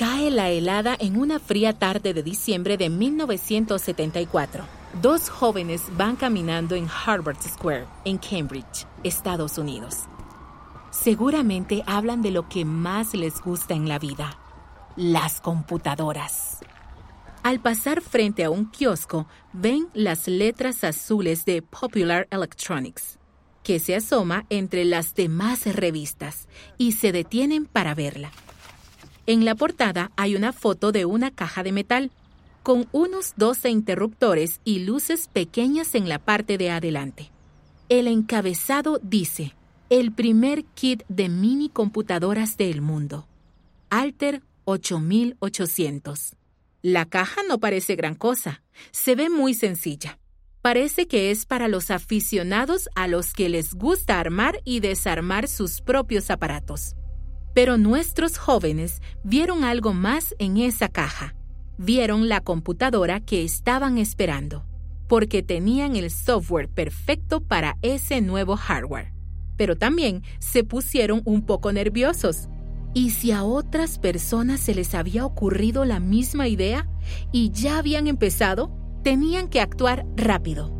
Cae la helada en una fría tarde de diciembre de 1974. Dos jóvenes van caminando en Harvard Square, en Cambridge, Estados Unidos. Seguramente hablan de lo que más les gusta en la vida, las computadoras. Al pasar frente a un kiosco, ven las letras azules de Popular Electronics, que se asoma entre las demás revistas, y se detienen para verla. En la portada hay una foto de una caja de metal, con unos 12 interruptores y luces pequeñas en la parte de adelante. El encabezado dice, el primer kit de mini computadoras del mundo. Alter 8800. La caja no parece gran cosa, se ve muy sencilla. Parece que es para los aficionados a los que les gusta armar y desarmar sus propios aparatos. Pero nuestros jóvenes vieron algo más en esa caja. Vieron la computadora que estaban esperando, porque tenían el software perfecto para ese nuevo hardware. Pero también se pusieron un poco nerviosos ¿Y si a otras personas se les había ocurrido la misma idea y ya habían empezado? Tenían que actuar rápido.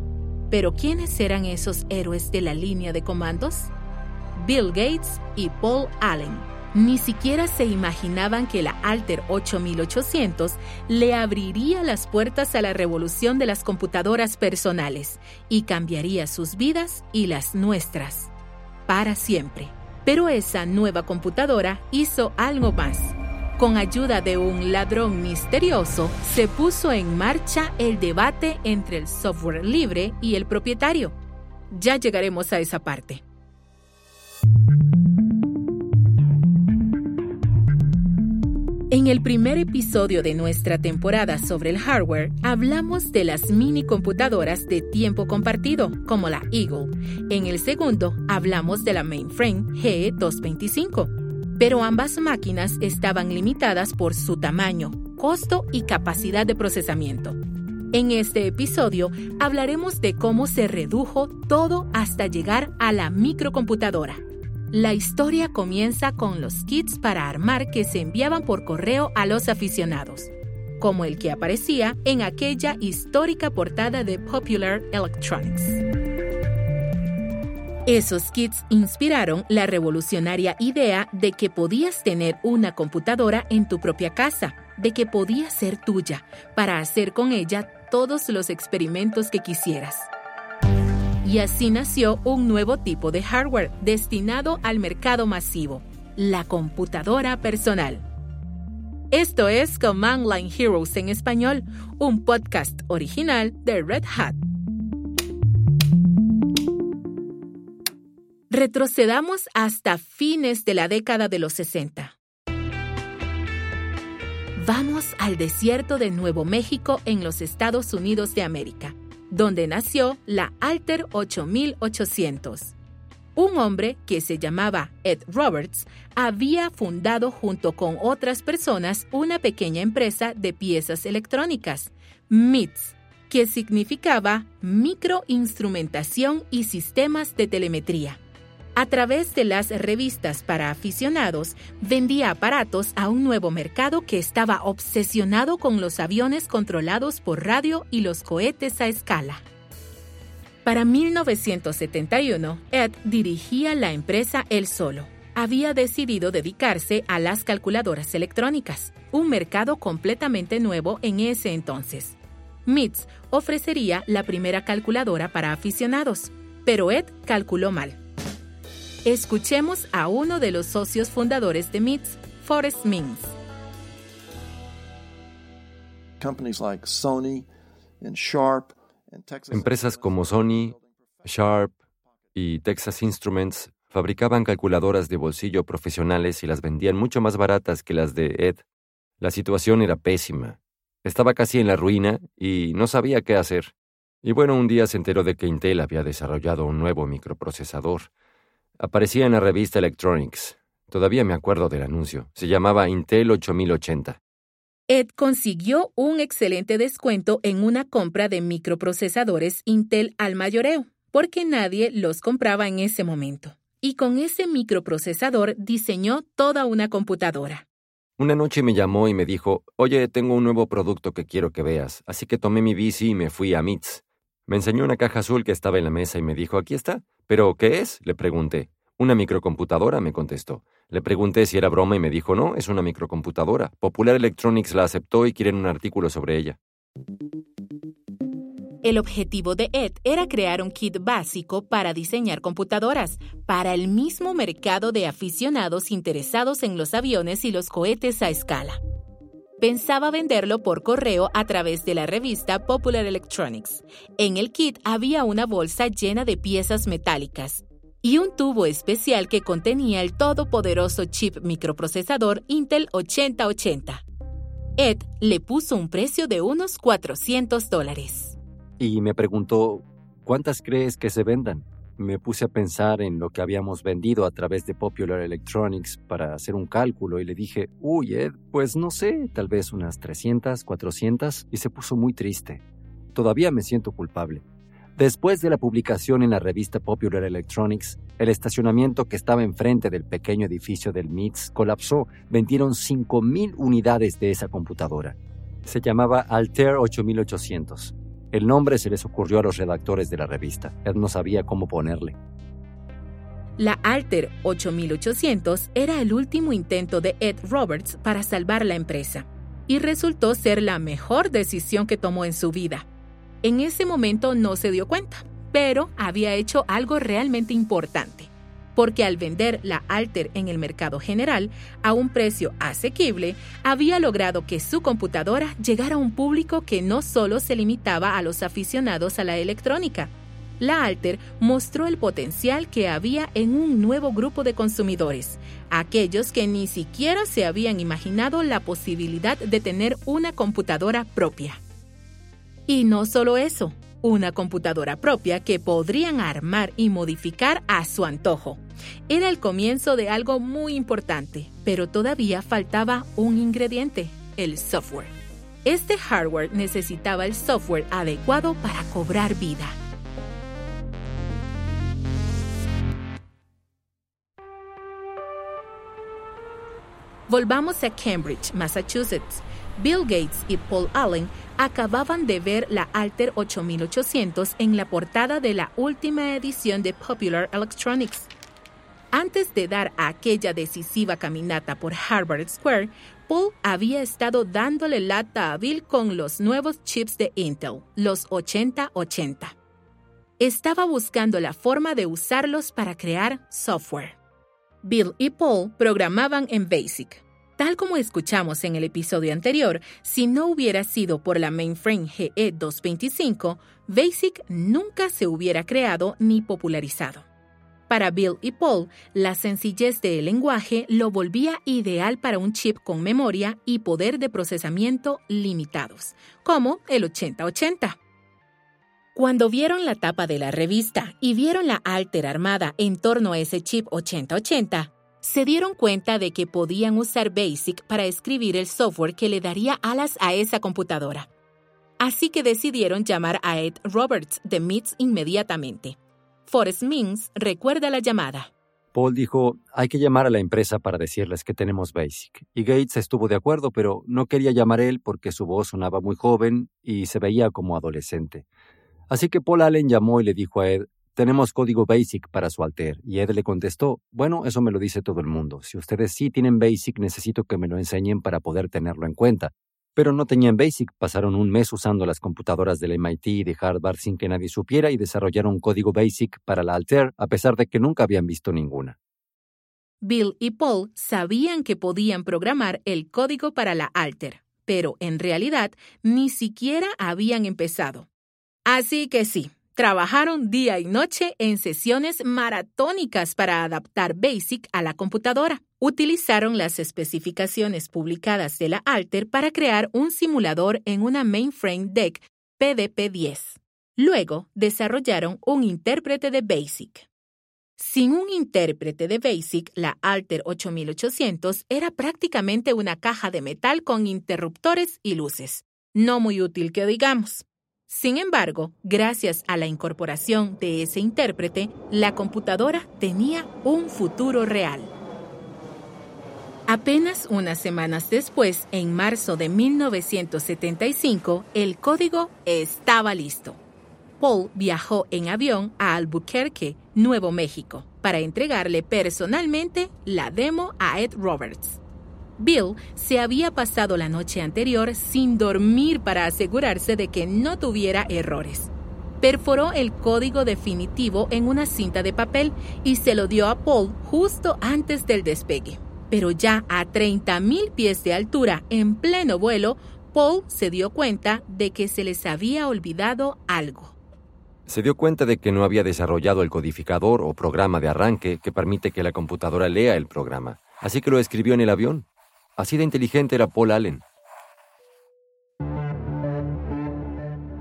Pero ¿quiénes eran esos héroes de la línea de comandos? Bill Gates y Paul Allen. Ni siquiera se imaginaban que la Alter 8800 le abriría las puertas a la revolución de las computadoras personales y cambiaría sus vidas y las nuestras. Para siempre. Pero esa nueva computadora hizo algo más. Con ayuda de un ladrón misterioso, se puso en marcha el debate entre el software libre y el propietario. Ya llegaremos a esa parte. En el primer episodio de nuestra temporada sobre el hardware, hablamos de las mini computadoras de tiempo compartido, como la Eagle. En el segundo, hablamos de la mainframe G225. Pero ambas máquinas estaban limitadas por su tamaño, costo y capacidad de procesamiento. En este episodio hablaremos de cómo se redujo todo hasta llegar a la microcomputadora. La historia comienza con los kits para armar que se enviaban por correo a los aficionados, como el que aparecía en aquella histórica portada de Popular Electronics. Esos kits inspiraron la revolucionaria idea de que podías tener una computadora en tu propia casa, de que podía ser tuya, para hacer con ella todos los experimentos que quisieras. Y así nació un nuevo tipo de hardware destinado al mercado masivo, la computadora personal. Esto es Command Line Heroes en español, un podcast original de Red Hat. Retrocedamos hasta fines de la década de los 60. Vamos al desierto de Nuevo México en los Estados Unidos de América donde nació la Alter 8800. Un hombre que se llamaba Ed Roberts había fundado junto con otras personas una pequeña empresa de piezas electrónicas, MITS, que significaba microinstrumentación y sistemas de telemetría. A través de las revistas para aficionados, vendía aparatos a un nuevo mercado que estaba obsesionado con los aviones controlados por radio y los cohetes a escala. Para 1971, Ed dirigía la empresa él solo. Había decidido dedicarse a las calculadoras electrónicas, un mercado completamente nuevo en ese entonces. MITS ofrecería la primera calculadora para aficionados, pero Ed calculó mal Escuchemos a uno de los socios fundadores de MITS, Forrest Mings. Empresas como Sony, Sharp y Texas Instruments fabricaban calculadoras de bolsillo profesionales y las vendían mucho más baratas que las de Ed. La situación era pésima. Estaba casi en la ruina y no sabía qué hacer. Y bueno, un día se enteró de que Intel había desarrollado un nuevo microprocesador Aparecía en la revista Electronics. Todavía me acuerdo del anuncio. Se llamaba Intel 8080. Ed consiguió un excelente descuento en una compra de microprocesadores Intel al mayoreo, porque nadie los compraba en ese momento. Y con ese microprocesador diseñó toda una computadora. Una noche me llamó y me dijo, oye, tengo un nuevo producto que quiero que veas, así que tomé mi bici y me fui a MITS. Me enseñó una caja azul que estaba en la mesa y me dijo, aquí está. ¿Pero qué es? Le pregunté. Una microcomputadora, me contestó. Le pregunté si era broma y me dijo, no, es una microcomputadora. Popular Electronics la aceptó y quieren un artículo sobre ella. El objetivo de Ed era crear un kit básico para diseñar computadoras para el mismo mercado de aficionados interesados en los aviones y los cohetes a escala. Pensaba venderlo por correo a través de la revista Popular Electronics. En el kit había una bolsa llena de piezas metálicas y un tubo especial que contenía el todopoderoso chip microprocesador Intel 8080. Ed le puso un precio de unos 400 dólares y me preguntó, ¿cuántas crees que se vendan? Me puse a pensar en lo que habíamos vendido a través de Popular Electronics para hacer un cálculo y le dije, uy, Ed, pues no sé, tal vez unas 300, 400, y se puso muy triste. Todavía me siento culpable. Después de la publicación en la revista Popular Electronics, el estacionamiento que estaba enfrente del pequeño edificio del MITS colapsó. Vendieron 5.000 unidades de esa computadora. Se llamaba Altair 8800 el nombre se les ocurrió a los redactores de la revista. Ed no sabía cómo ponerle. La Alter 8800 era el último intento de Ed Roberts para salvar la empresa y resultó ser la mejor decisión que tomó en su vida. En ese momento no se dio cuenta, pero había hecho algo realmente importante porque al vender la Alter en el mercado general a un precio asequible, había logrado que su computadora llegara a un público que no solo se limitaba a los aficionados a la electrónica. La Alter mostró el potencial que había en un nuevo grupo de consumidores, aquellos que ni siquiera se habían imaginado la posibilidad de tener una computadora propia. Y no solo eso, una computadora propia que podrían armar y modificar a su antojo. Era el comienzo de algo muy importante, pero todavía faltaba un ingrediente, el software. Este hardware necesitaba el software adecuado para cobrar vida. Volvamos a Cambridge, Massachusetts. Bill Gates y Paul Allen acababan de ver la Alter 8800 en la portada de la última edición de Popular Electronics. Antes de dar aquella decisiva caminata por Harvard Square, Paul había estado dándole lata a Bill con los nuevos chips de Intel, los 8080. Estaba buscando la forma de usarlos para crear software. Bill y Paul programaban en BASIC, Tal como escuchamos en el episodio anterior, si no hubiera sido por la mainframe GE225, BASIC nunca se hubiera creado ni popularizado. Para Bill y Paul, la sencillez del lenguaje lo volvía ideal para un chip con memoria y poder de procesamiento limitados, como el 8080. Cuando vieron la tapa de la revista y vieron la Alter armada en torno a ese chip 8080, se dieron cuenta de que podían usar BASIC para escribir el software que le daría alas a esa computadora. Así que decidieron llamar a Ed Roberts de MITS inmediatamente. Forrest Mings recuerda la llamada. Paul dijo, hay que llamar a la empresa para decirles que tenemos BASIC. Y Gates estuvo de acuerdo, pero no quería llamar él porque su voz sonaba muy joven y se veía como adolescente. Así que Paul Allen llamó y le dijo a Ed, tenemos código BASIC para su alter. Y Ed le contestó, bueno, eso me lo dice todo el mundo. Si ustedes sí tienen BASIC, necesito que me lo enseñen para poder tenerlo en cuenta. Pero no tenían BASIC, pasaron un mes usando las computadoras del MIT y de Harvard sin que nadie supiera y desarrollaron código BASIC para la Alter a pesar de que nunca habían visto ninguna. Bill y Paul sabían que podían programar el código para la Alter, pero en realidad ni siquiera habían empezado. Así que sí, Trabajaron día y noche en sesiones maratónicas para adaptar BASIC a la computadora. Utilizaron las especificaciones publicadas de la Alter para crear un simulador en una mainframe DEC PDP-10. Luego desarrollaron un intérprete de BASIC. Sin un intérprete de BASIC, la Alter 8800 era prácticamente una caja de metal con interruptores y luces. No muy útil que digamos. Sin embargo, gracias a la incorporación de ese intérprete, la computadora tenía un futuro real. Apenas unas semanas después, en marzo de 1975, el código estaba listo. Paul viajó en avión a Albuquerque, Nuevo México, para entregarle personalmente la demo a Ed Roberts. Bill se había pasado la noche anterior sin dormir para asegurarse de que no tuviera errores. Perforó el código definitivo en una cinta de papel y se lo dio a Paul justo antes del despegue pero ya a 30.000 pies de altura en pleno vuelo, Paul se dio cuenta de que se les había olvidado algo. Se dio cuenta de que no había desarrollado el codificador o programa de arranque que permite que la computadora lea el programa, así que lo escribió en el avión. Así de inteligente era Paul Allen.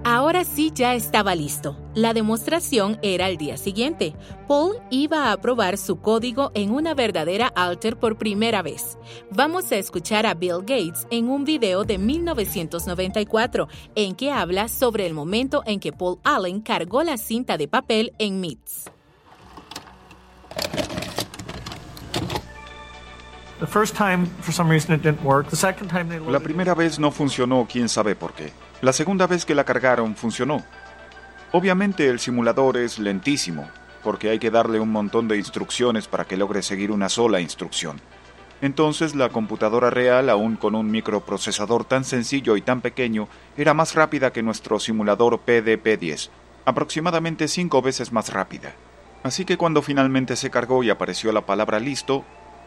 Ahora sí ya estaba listo. La demostración era el día siguiente. Paul iba a probar su código en una verdadera alter por primera vez. Vamos a escuchar a Bill Gates en un video de 1994 en que habla sobre el momento en que Paul Allen cargó la cinta de papel en MITS. La primera vez no funcionó, quién sabe por qué. La segunda vez que la cargaron funcionó. Obviamente el simulador es lentísimo, porque hay que darle un montón de instrucciones para que logre seguir una sola instrucción. Entonces la computadora real, aún con un microprocesador tan sencillo y tan pequeño, era más rápida que nuestro simulador PDP-10, aproximadamente cinco veces más rápida. Así que cuando finalmente se cargó y apareció la palabra listo,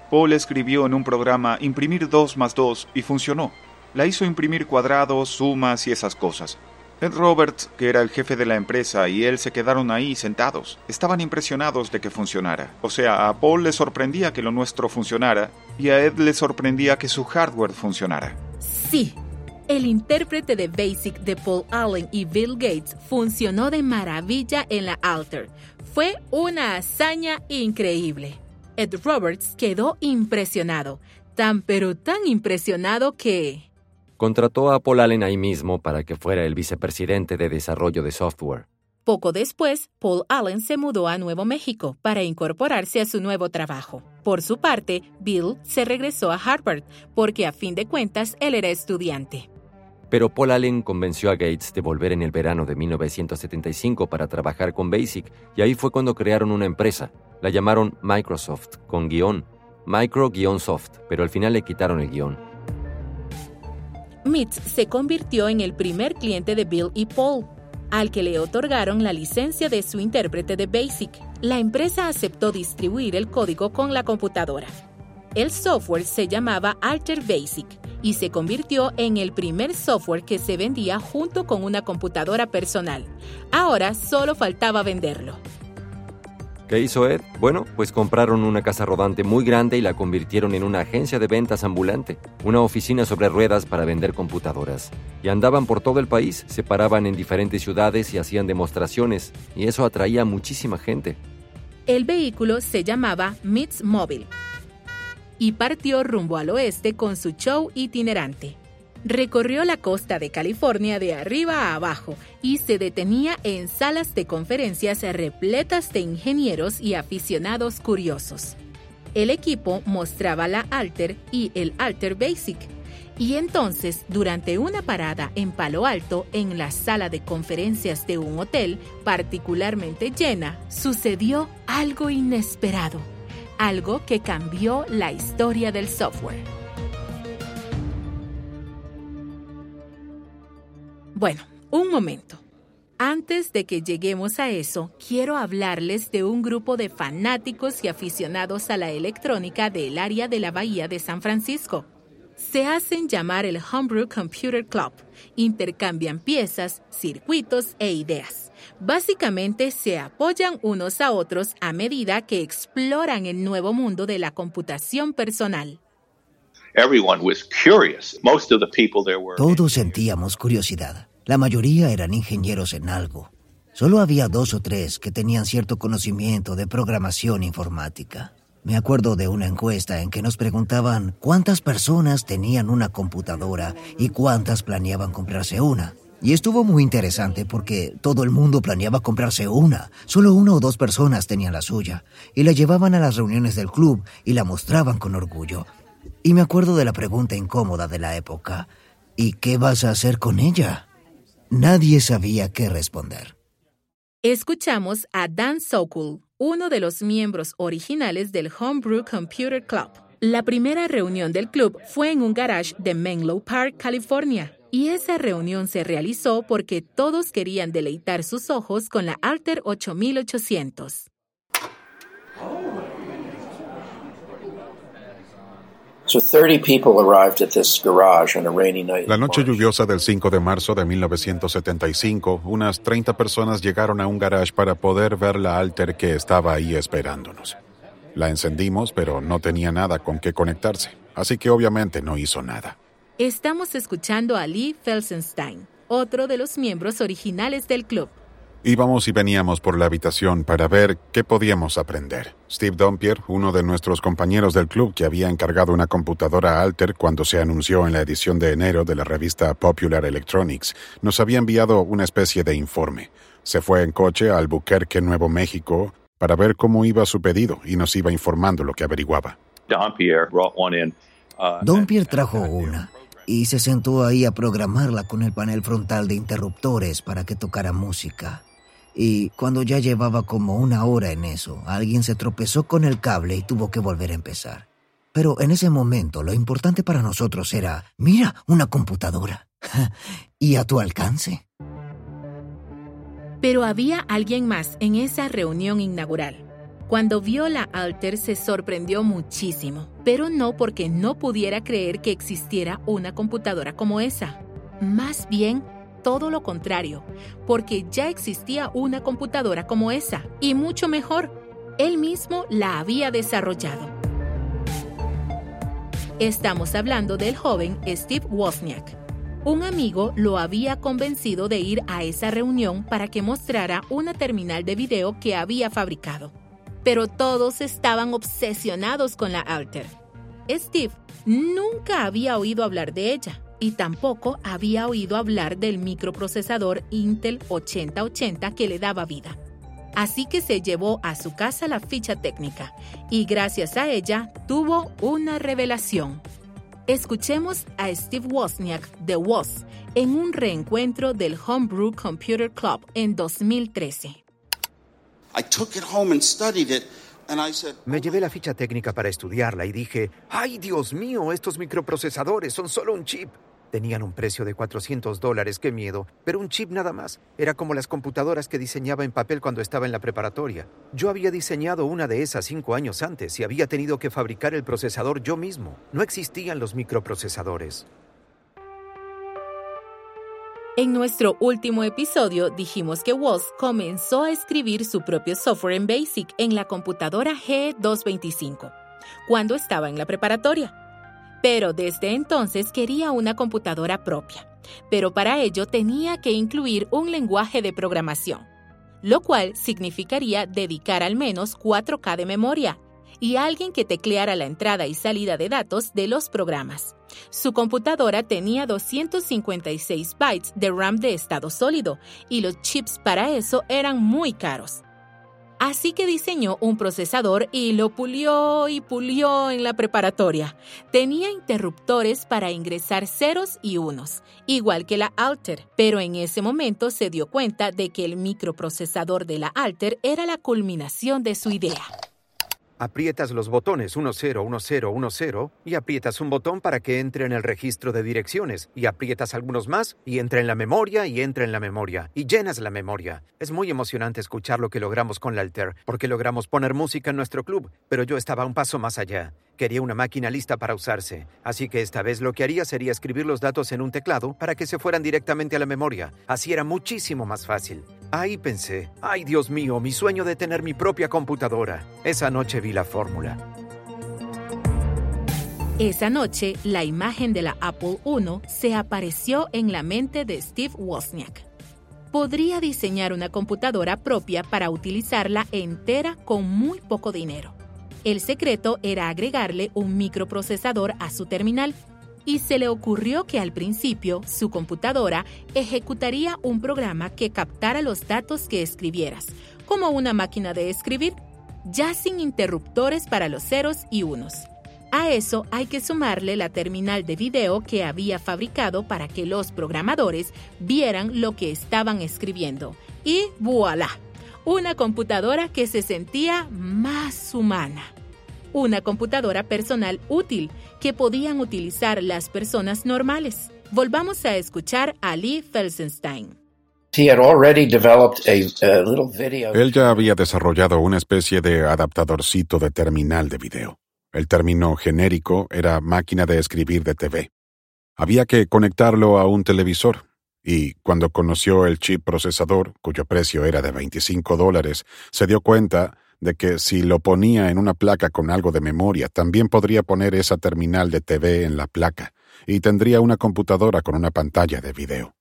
Paul escribió en un programa imprimir 2 más 2 y funcionó la hizo imprimir cuadrados, sumas y esas cosas. Ed Roberts, que era el jefe de la empresa, y él se quedaron ahí sentados. Estaban impresionados de que funcionara. O sea, a Paul le sorprendía que lo nuestro funcionara y a Ed le sorprendía que su hardware funcionara. Sí, el intérprete de BASIC de Paul Allen y Bill Gates funcionó de maravilla en la Alter. Fue una hazaña increíble. Ed Roberts quedó impresionado, tan pero tan impresionado que... Contrató a Paul Allen ahí mismo para que fuera el vicepresidente de desarrollo de software. Poco después, Paul Allen se mudó a Nuevo México para incorporarse a su nuevo trabajo. Por su parte, Bill se regresó a Harvard porque a fin de cuentas él era estudiante. Pero Paul Allen convenció a Gates de volver en el verano de 1975 para trabajar con BASIC y ahí fue cuando crearon una empresa. La llamaron Microsoft, con guion. Micro-soft, pero al final le quitaron el guion. MITS se convirtió en el primer cliente de Bill y Paul, al que le otorgaron la licencia de su intérprete de BASIC. La empresa aceptó distribuir el código con la computadora. El software se llamaba Alter Basic y se convirtió en el primer software que se vendía junto con una computadora personal. Ahora solo faltaba venderlo. ¿Qué hizo Ed? Bueno, pues compraron una casa rodante muy grande y la convirtieron en una agencia de ventas ambulante, una oficina sobre ruedas para vender computadoras. Y andaban por todo el país, se paraban en diferentes ciudades y hacían demostraciones, y eso atraía a muchísima gente. El vehículo se llamaba MITS Mobile y partió rumbo al oeste con su show itinerante recorrió la costa de California de arriba a abajo y se detenía en salas de conferencias repletas de ingenieros y aficionados curiosos. El equipo mostraba la Alter y el Alter Basic. Y entonces, durante una parada en Palo Alto, en la sala de conferencias de un hotel particularmente llena, sucedió algo inesperado, algo que cambió la historia del software. Bueno, un momento. Antes de que lleguemos a eso, quiero hablarles de un grupo de fanáticos y aficionados a la electrónica del área de la Bahía de San Francisco. Se hacen llamar el Homebrew Computer Club. Intercambian piezas, circuitos e ideas. Básicamente se apoyan unos a otros a medida que exploran el nuevo mundo de la computación personal. Todos sentíamos curiosidad. La mayoría eran ingenieros en algo. Solo había dos o tres que tenían cierto conocimiento de programación informática. Me acuerdo de una encuesta en que nos preguntaban cuántas personas tenían una computadora y cuántas planeaban comprarse una. Y estuvo muy interesante porque todo el mundo planeaba comprarse una. Solo una o dos personas tenían la suya. Y la llevaban a las reuniones del club y la mostraban con orgullo. Y me acuerdo de la pregunta incómoda de la época. ¿Y qué vas a hacer con ella? Nadie sabía qué responder. Escuchamos a Dan Sokol, uno de los miembros originales del Homebrew Computer Club. La primera reunión del club fue en un garage de Menlo Park, California, y esa reunión se realizó porque todos querían deleitar sus ojos con la Alter 8800. La noche lluviosa del 5 de marzo de 1975, unas 30 personas llegaron a un garage para poder ver la alter que estaba ahí esperándonos. La encendimos, pero no tenía nada con qué conectarse, así que obviamente no hizo nada. Estamos escuchando a Lee Felsenstein, otro de los miembros originales del club. Íbamos y veníamos por la habitación para ver qué podíamos aprender. Steve Dompier, uno de nuestros compañeros del club que había encargado una computadora Alter cuando se anunció en la edición de enero de la revista Popular Electronics, nos había enviado una especie de informe. Se fue en coche a Albuquerque, Nuevo México, para ver cómo iba su pedido y nos iba informando lo que averiguaba. Dompier uh, trajo una y se sentó ahí a programarla con el panel frontal de interruptores para que tocara música. Y cuando ya llevaba como una hora en eso, alguien se tropezó con el cable y tuvo que volver a empezar. Pero en ese momento lo importante para nosotros era, mira, una computadora. y a tu alcance. Pero había alguien más en esa reunión inaugural. Cuando vio la Alter se sorprendió muchísimo, pero no porque no pudiera creer que existiera una computadora como esa. Más bien todo lo contrario, porque ya existía una computadora como esa, y mucho mejor, él mismo la había desarrollado. Estamos hablando del joven Steve Wozniak. Un amigo lo había convencido de ir a esa reunión para que mostrara una terminal de video que había fabricado. Pero todos estaban obsesionados con la Alter. Steve nunca había oído hablar de ella y tampoco había oído hablar del microprocesador Intel 8080 que le daba vida. Así que se llevó a su casa la ficha técnica y gracias a ella tuvo una revelación. Escuchemos a Steve Wozniak de Woz en un reencuentro del Homebrew Computer Club en 2013. Me llevé la ficha técnica para estudiarla y dije, ¡ay Dios mío! Estos microprocesadores son solo un chip. Tenían un precio de 400 dólares, qué miedo, pero un chip nada más. Era como las computadoras que diseñaba en papel cuando estaba en la preparatoria. Yo había diseñado una de esas cinco años antes y había tenido que fabricar el procesador yo mismo. No existían los microprocesadores. En nuestro último episodio dijimos que Woz comenzó a escribir su propio software en BASIC en la computadora G225, cuando estaba en la preparatoria pero desde entonces quería una computadora propia. Pero para ello tenía que incluir un lenguaje de programación, lo cual significaría dedicar al menos 4K de memoria y alguien que tecleara la entrada y salida de datos de los programas. Su computadora tenía 256 bytes de RAM de estado sólido y los chips para eso eran muy caros. Así que diseñó un procesador y lo pulió y pulió en la preparatoria. Tenía interruptores para ingresar ceros y unos, igual que la Alter, pero en ese momento se dio cuenta de que el microprocesador de la Alter era la culminación de su idea. Aprietas los botones 101010 y aprietas un botón para que entre en el registro de direcciones y aprietas algunos más y entra en la memoria y entra en la memoria y llenas la memoria. Es muy emocionante escuchar lo que logramos con la Alter porque logramos poner música en nuestro club, pero yo estaba un paso más allá. Quería una máquina lista para usarse, así que esta vez lo que haría sería escribir los datos en un teclado para que se fueran directamente a la memoria. Así era muchísimo más fácil. Ahí pensé, ay Dios mío, mi sueño de tener mi propia computadora. Esa noche vi la fórmula. Esa noche, la imagen de la Apple I se apareció en la mente de Steve Wozniak. Podría diseñar una computadora propia para utilizarla entera con muy poco dinero. El secreto era agregarle un microprocesador a su terminal y se le ocurrió que al principio su computadora ejecutaría un programa que captara los datos que escribieras, como una máquina de escribir, ya sin interruptores para los ceros y unos. A eso hay que sumarle la terminal de video que había fabricado para que los programadores vieran lo que estaban escribiendo. Y voilà, una computadora que se sentía más humana. Una computadora personal útil que podían utilizar las personas normales. Volvamos a escuchar a Lee Felsenstein. Él ya había desarrollado una especie de adaptadorcito de terminal de video. El término genérico era máquina de escribir de TV. Había que conectarlo a un televisor, y cuando conoció el chip procesador, cuyo precio era de 25 dólares, se dio cuenta de que si lo ponía en una placa con algo de memoria, también podría poner esa terminal de TV en la placa, y tendría una computadora con una pantalla de video.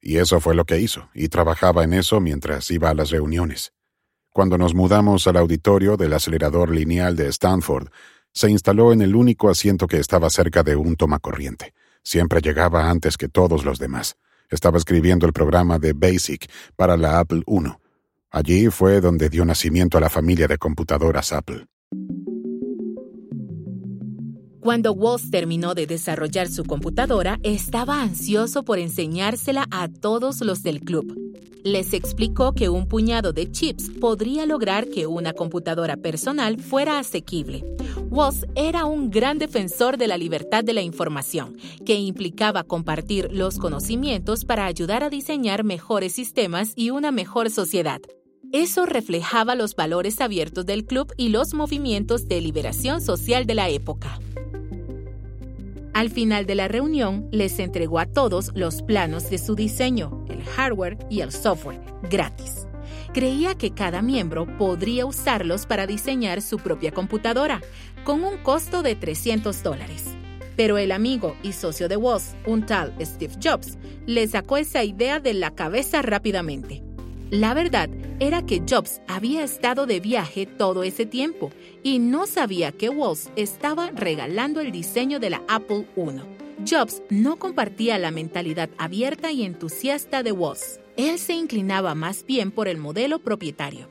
Y eso fue lo que hizo, y trabajaba en eso mientras iba a las reuniones. Cuando nos mudamos al auditorio del acelerador lineal de Stanford, se instaló en el único asiento que estaba cerca de un tomacorriente. Siempre llegaba antes que todos los demás. Estaba escribiendo el programa de BASIC para la Apple I. Allí fue donde dio nacimiento a la familia de computadoras Apple. Cuando Walsh terminó de desarrollar su computadora, estaba ansioso por enseñársela a todos los del club. Les explicó que un puñado de chips podría lograr que una computadora personal fuera asequible. Walsh era un gran defensor de la libertad de la información, que implicaba compartir los conocimientos para ayudar a diseñar mejores sistemas y una mejor sociedad. Eso reflejaba los valores abiertos del club y los movimientos de liberación social de la época. Al final de la reunión, les entregó a todos los planos de su diseño, el hardware y el software, gratis. Creía que cada miembro podría usarlos para diseñar su propia computadora, con un costo de 300 dólares. Pero el amigo y socio de Woz, un tal Steve Jobs, le sacó esa idea de la cabeza rápidamente. La verdad era que Jobs había estado de viaje todo ese tiempo y no sabía que Woz estaba regalando el diseño de la Apple I. Jobs no compartía la mentalidad abierta y entusiasta de Woz. Él se inclinaba más bien por el modelo propietario.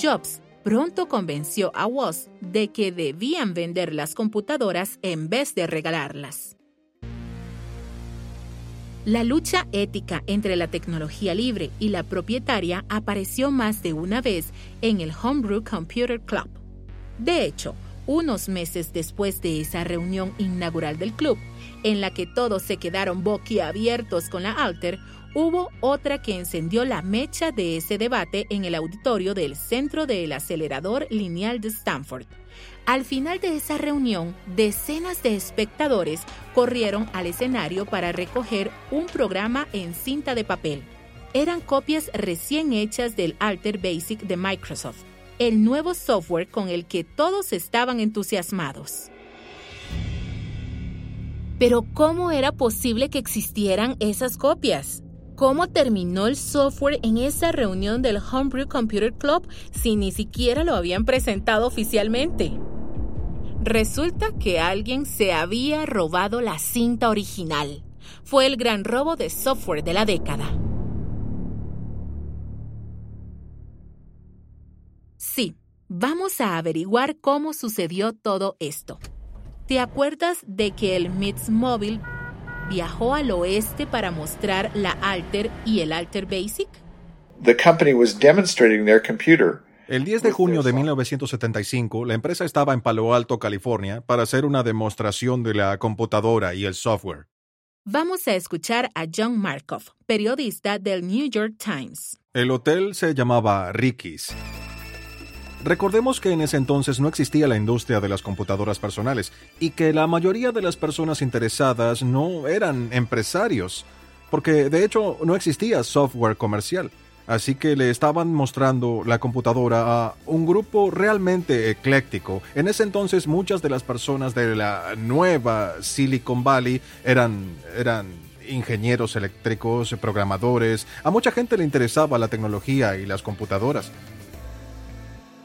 Jobs pronto convenció a Woz de que debían vender las computadoras en vez de regalarlas. La lucha ética entre la tecnología libre y la propietaria apareció más de una vez en el Homebrew Computer Club. De hecho, unos meses después de esa reunión inaugural del club, en la que todos se quedaron boquiabiertos con la Alter, hubo otra que encendió la mecha de ese debate en el auditorio del Centro del Acelerador Lineal de Stanford. Al final de esa reunión, decenas de espectadores corrieron al escenario para recoger un programa en cinta de papel. Eran copias recién hechas del Alter Basic de Microsoft, el nuevo software con el que todos estaban entusiasmados. Pero ¿cómo era posible que existieran esas copias? ¿Cómo terminó el software en esa reunión del Homebrew Computer Club si ni siquiera lo habían presentado oficialmente? Resulta que alguien se había robado la cinta original. Fue el gran robo de software de la década. Sí, vamos a averiguar cómo sucedió todo esto. ¿Te acuerdas de que el MITS Mobile viajó al oeste para mostrar la Alter y el Alter Basic? The company was demonstrating their computer el 10 de junio de 1975, la empresa estaba en Palo Alto, California, para hacer una demostración de la computadora y el software. Vamos a escuchar a John Markov, periodista del New York Times. El hotel se llamaba Ricky's. Recordemos que en ese entonces no existía la industria de las computadoras personales y que la mayoría de las personas interesadas no eran empresarios, porque de hecho no existía software comercial. Así que le estaban mostrando la computadora a un grupo realmente ecléctico. En ese entonces muchas de las personas de la nueva Silicon Valley eran, eran ingenieros eléctricos, programadores. A mucha gente le interesaba la tecnología y las computadoras.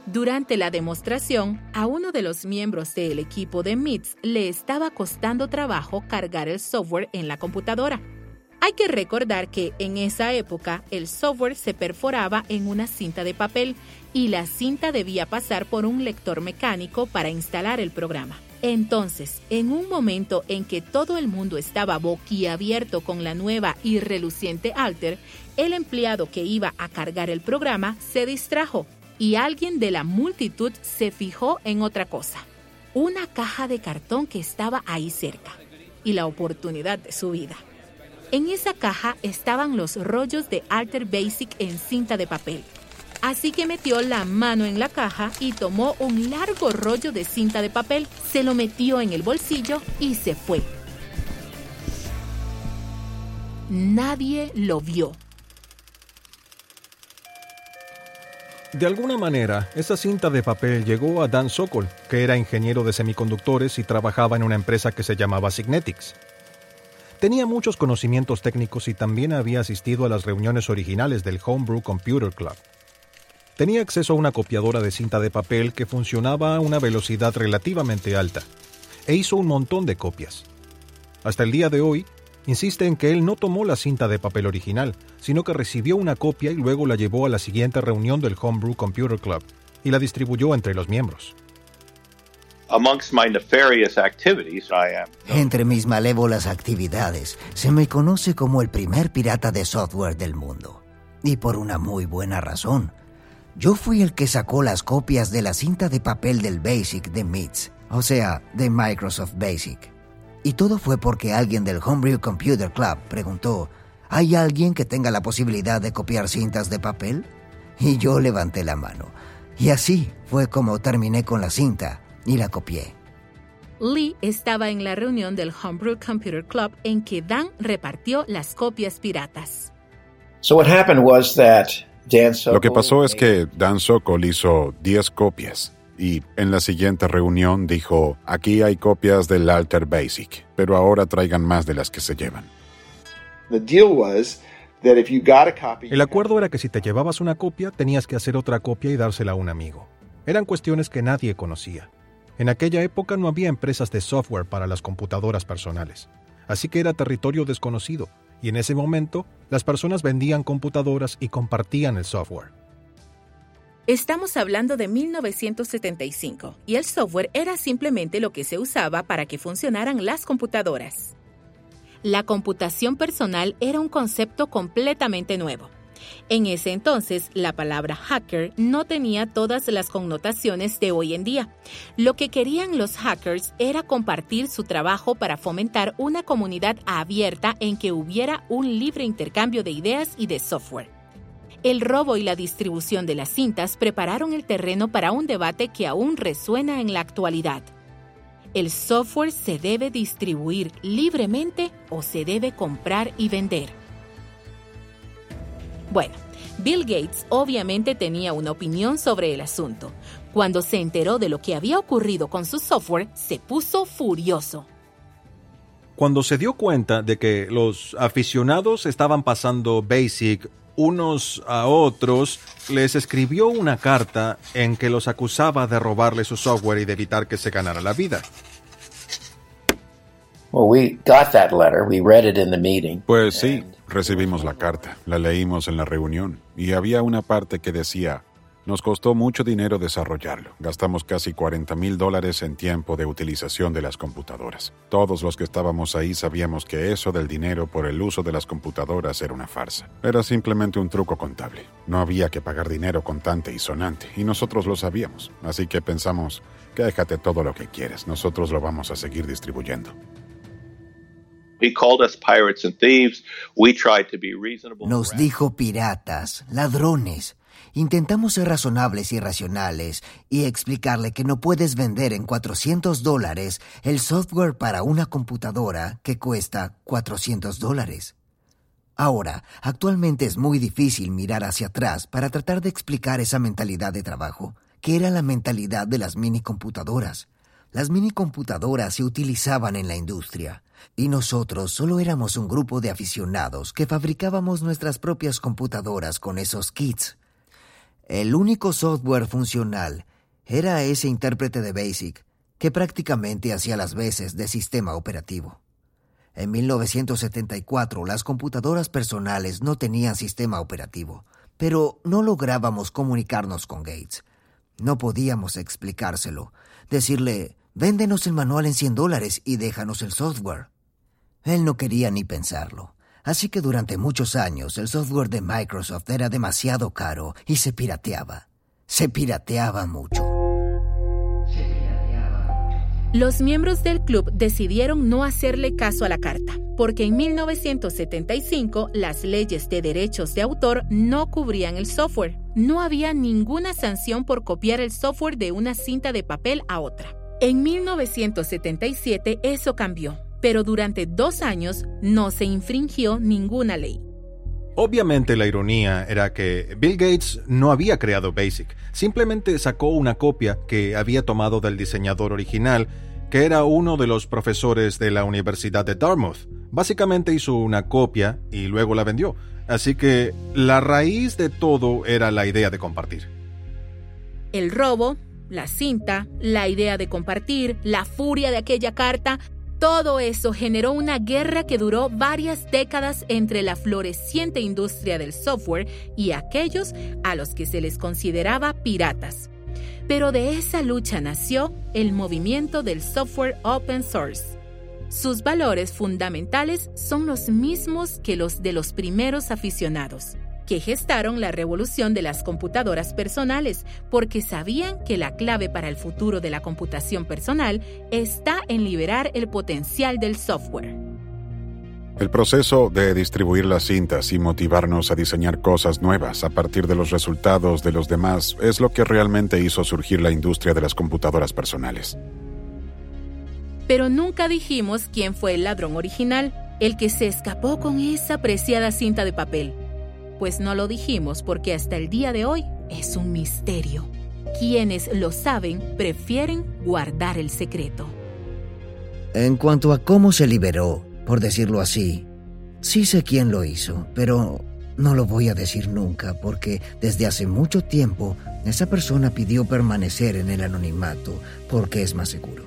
Durante la demostración, a uno de los miembros del equipo de MITS le estaba costando trabajo cargar el software en la computadora. Hay que recordar que en esa época el software se perforaba en una cinta de papel y la cinta debía pasar por un lector mecánico para instalar el programa. Entonces, en un momento en que todo el mundo estaba boquiabierto con la nueva y reluciente Alter, el empleado que iba a cargar el programa se distrajo y alguien de la multitud se fijó en otra cosa, una caja de cartón que estaba ahí cerca y la oportunidad de su vida. En esa caja estaban los rollos de Alter Basic en cinta de papel. Así que metió la mano en la caja y tomó un largo rollo de cinta de papel, se lo metió en el bolsillo y se fue. Nadie lo vio. De alguna manera, esa cinta de papel llegó a Dan Sokol, que era ingeniero de semiconductores y trabajaba en una empresa que se llamaba Signetics. Tenía muchos conocimientos técnicos y también había asistido a las reuniones originales del Homebrew Computer Club. Tenía acceso a una copiadora de cinta de papel que funcionaba a una velocidad relativamente alta, e hizo un montón de copias. Hasta el día de hoy, insiste en que él no tomó la cinta de papel original, sino que recibió una copia y luego la llevó a la siguiente reunión del Homebrew Computer Club y la distribuyó entre los miembros. Entre mis malévolas actividades, se me conoce como el primer pirata de software del mundo. Y por una muy buena razón. Yo fui el que sacó las copias de la cinta de papel del Basic de MITS, o sea, de Microsoft Basic. Y todo fue porque alguien del Homebrew Computer Club preguntó, ¿hay alguien que tenga la posibilidad de copiar cintas de papel? Y yo levanté la mano. Y así fue como terminé con la cinta y la copié. Lee estaba en la reunión del Homebrew Computer Club en que Dan repartió las copias piratas. Lo que pasó es que Dan Sokol hizo 10 copias y en la siguiente reunión dijo, aquí hay copias del Alter Basic, pero ahora traigan más de las que se llevan. El acuerdo era que si te llevabas una copia, tenías que hacer otra copia y dársela a un amigo. Eran cuestiones que nadie conocía. En aquella época no había empresas de software para las computadoras personales, así que era territorio desconocido, y en ese momento las personas vendían computadoras y compartían el software. Estamos hablando de 1975 y el software era simplemente lo que se usaba para que funcionaran las computadoras. La computación personal era un concepto completamente nuevo en ese entonces, la palabra hacker no tenía todas las connotaciones de hoy en día. Lo que querían los hackers era compartir su trabajo para fomentar una comunidad abierta en que hubiera un libre intercambio de ideas y de software. El robo y la distribución de las cintas prepararon el terreno para un debate que aún resuena en la actualidad. ¿El software se debe distribuir libremente o se debe comprar y vender? Bueno, Bill Gates obviamente tenía una opinión sobre el asunto. Cuando se enteró de lo que había ocurrido con su software, se puso furioso. Cuando se dio cuenta de que los aficionados estaban pasando Basic unos a otros, les escribió una carta en que los acusaba de robarle su software y de evitar que se ganara la vida. Pues sí, recibimos la carta, la leímos en la reunión y había una parte que decía, nos costó mucho dinero desarrollarlo, gastamos casi 40 mil dólares en tiempo de utilización de las computadoras. Todos los que estábamos ahí sabíamos que eso del dinero por el uso de las computadoras era una farsa. Era simplemente un truco contable. No había que pagar dinero contante y sonante, y nosotros lo sabíamos. Así que pensamos, déjate todo lo que quieres, nosotros lo vamos a seguir distribuyendo. Nos dijo piratas, ladrones. Intentamos ser razonables y racionales y explicarle que no puedes vender en 400 dólares el software para una computadora que cuesta 400 dólares. Ahora, actualmente es muy difícil mirar hacia atrás para tratar de explicar esa mentalidad de trabajo, que era la mentalidad de las mini computadoras. Las mini computadoras se utilizaban en la industria y nosotros solo éramos un grupo de aficionados que fabricábamos nuestras propias computadoras con esos kits. El único software funcional era ese intérprete de BASIC que prácticamente hacía las veces de sistema operativo. En 1974 las computadoras personales no tenían sistema operativo, pero no lográbamos comunicarnos con Gates. No podíamos explicárselo, decirle véndenos el manual en 100 dólares y déjanos el software. Él no quería ni pensarlo. Así que durante muchos años el software de Microsoft era demasiado caro y se pirateaba. Se pirateaba mucho. Los miembros del club decidieron no hacerle caso a la carta, porque en 1975 las leyes de derechos de autor no cubrían el software. No había ninguna sanción por copiar el software de una cinta de papel a otra. En 1977 eso cambió pero durante dos años no se infringió ninguna ley. Obviamente la ironía era que Bill Gates no había creado BASIC, simplemente sacó una copia que había tomado del diseñador original, que era uno de los profesores de la Universidad de Dartmouth. Básicamente hizo una copia y luego la vendió, así que la raíz de todo era la idea de compartir. El robo, la cinta, la idea de compartir, la furia de aquella carta, todo eso generó una guerra que duró varias décadas entre la floreciente industria del software y aquellos a los que se les consideraba piratas. Pero de esa lucha nació el movimiento del software open source. Sus valores fundamentales son los mismos que los de los primeros aficionados que gestaron la revolución de las computadoras personales, porque sabían que la clave para el futuro de la computación personal está en liberar el potencial del software. El proceso de distribuir las cintas y motivarnos a diseñar cosas nuevas a partir de los resultados de los demás es lo que realmente hizo surgir la industria de las computadoras personales. Pero nunca dijimos quién fue el ladrón original, el que se escapó con esa preciada cinta de papel pues no lo dijimos porque hasta el día de hoy es un misterio. Quienes lo saben prefieren guardar el secreto. En cuanto a cómo se liberó, por decirlo así, sí sé quién lo hizo, pero no lo voy a decir nunca porque desde hace mucho tiempo esa persona pidió permanecer en el anonimato porque es más seguro.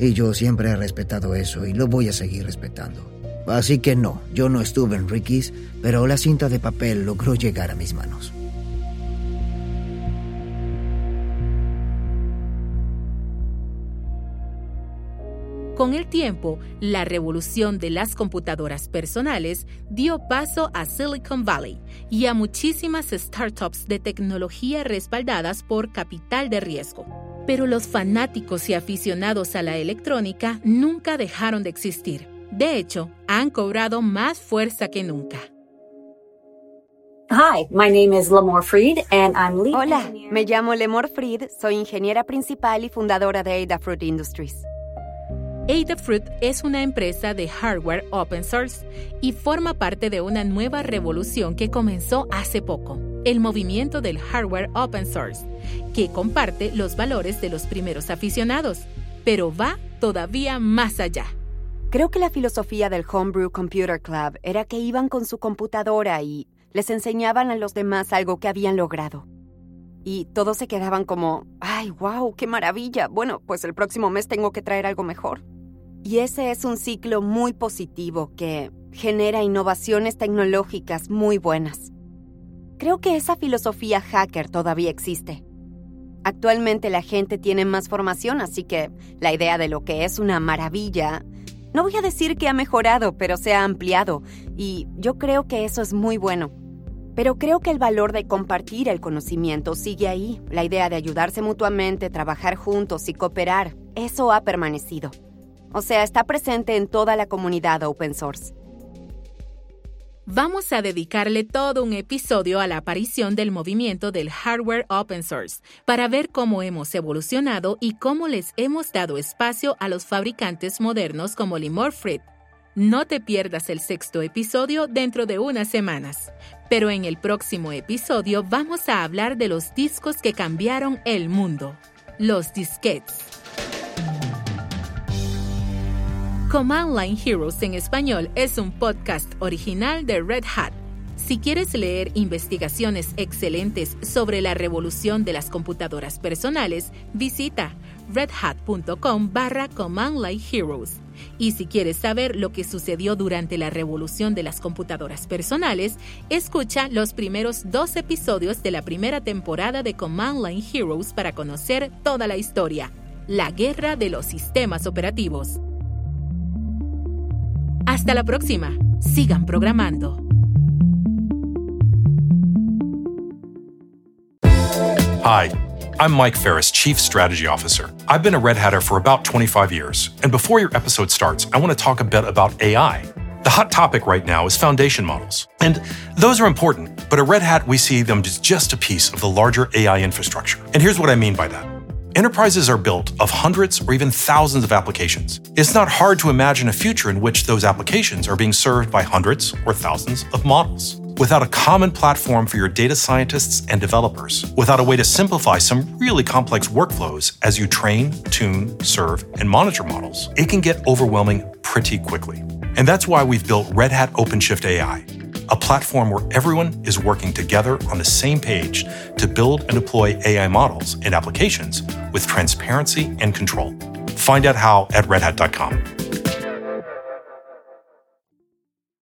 Y yo siempre he respetado eso y lo voy a seguir respetando. Así que no, yo no estuve en Ricky's, pero la cinta de papel logró llegar a mis manos. Con el tiempo, la revolución de las computadoras personales dio paso a Silicon Valley y a muchísimas startups de tecnología respaldadas por capital de riesgo. Pero los fanáticos y aficionados a la electrónica nunca dejaron de existir. De hecho, han cobrado más fuerza que nunca. Hi, my name is Lamore Freed and I'm lead Hola, me llamo Lemore Freed, soy ingeniera principal y fundadora de Adafruit Industries. Adafruit es una empresa de hardware open source y forma parte de una nueva revolución que comenzó hace poco, el movimiento del hardware open source, que comparte los valores de los primeros aficionados, pero va todavía más allá. Creo que la filosofía del Homebrew Computer Club era que iban con su computadora y les enseñaban a los demás algo que habían logrado. Y todos se quedaban como, ¡ay, wow, qué maravilla! Bueno, pues el próximo mes tengo que traer algo mejor. Y ese es un ciclo muy positivo que genera innovaciones tecnológicas muy buenas. Creo que esa filosofía hacker todavía existe. Actualmente la gente tiene más formación, así que la idea de lo que es una maravilla no voy a decir que ha mejorado, pero se ha ampliado, y yo creo que eso es muy bueno. Pero creo que el valor de compartir el conocimiento sigue ahí. La idea de ayudarse mutuamente, trabajar juntos y cooperar, eso ha permanecido. O sea, está presente en toda la comunidad open source vamos a dedicarle todo un episodio a la aparición del movimiento del hardware open source para ver cómo hemos evolucionado y cómo les hemos dado espacio a los fabricantes modernos como Limor-Fred. No te pierdas el sexto episodio dentro de unas semanas, pero en el próximo episodio vamos a hablar de los discos que cambiaron el mundo, los disquetes. Command Line Heroes en español es un podcast original de Red Hat. Si quieres leer investigaciones excelentes sobre la revolución de las computadoras personales, visita redhat.com barra Command Line Heroes. Y si quieres saber lo que sucedió durante la revolución de las computadoras personales, escucha los primeros dos episodios de la primera temporada de Command Line Heroes para conocer toda la historia. la guerra de los sistemas operativos. Hasta la próxima. Sigan programando. Hi, I'm Mike Ferris, Chief Strategy Officer. I've been a Red Hatter for about 25 years, and before your episode starts, I want to talk a bit about AI. The hot topic right now is foundation models. And those are important, but at Red Hat, we see them as just a piece of the larger AI infrastructure. And here's what I mean by that. Enterprises are built of hundreds or even thousands of applications. It's not hard to imagine a future in which those applications are being served by hundreds or thousands of models. Without a common platform for your data scientists and developers, without a way to simplify some really complex workflows as you train, tune, serve, and monitor models, it can get overwhelming pretty quickly. And that's why we've built Red Hat OpenShift AI, a platform where everyone is working together on the same page to build and deploy AI models and applications with transparency and control. Find out how at redhat.com.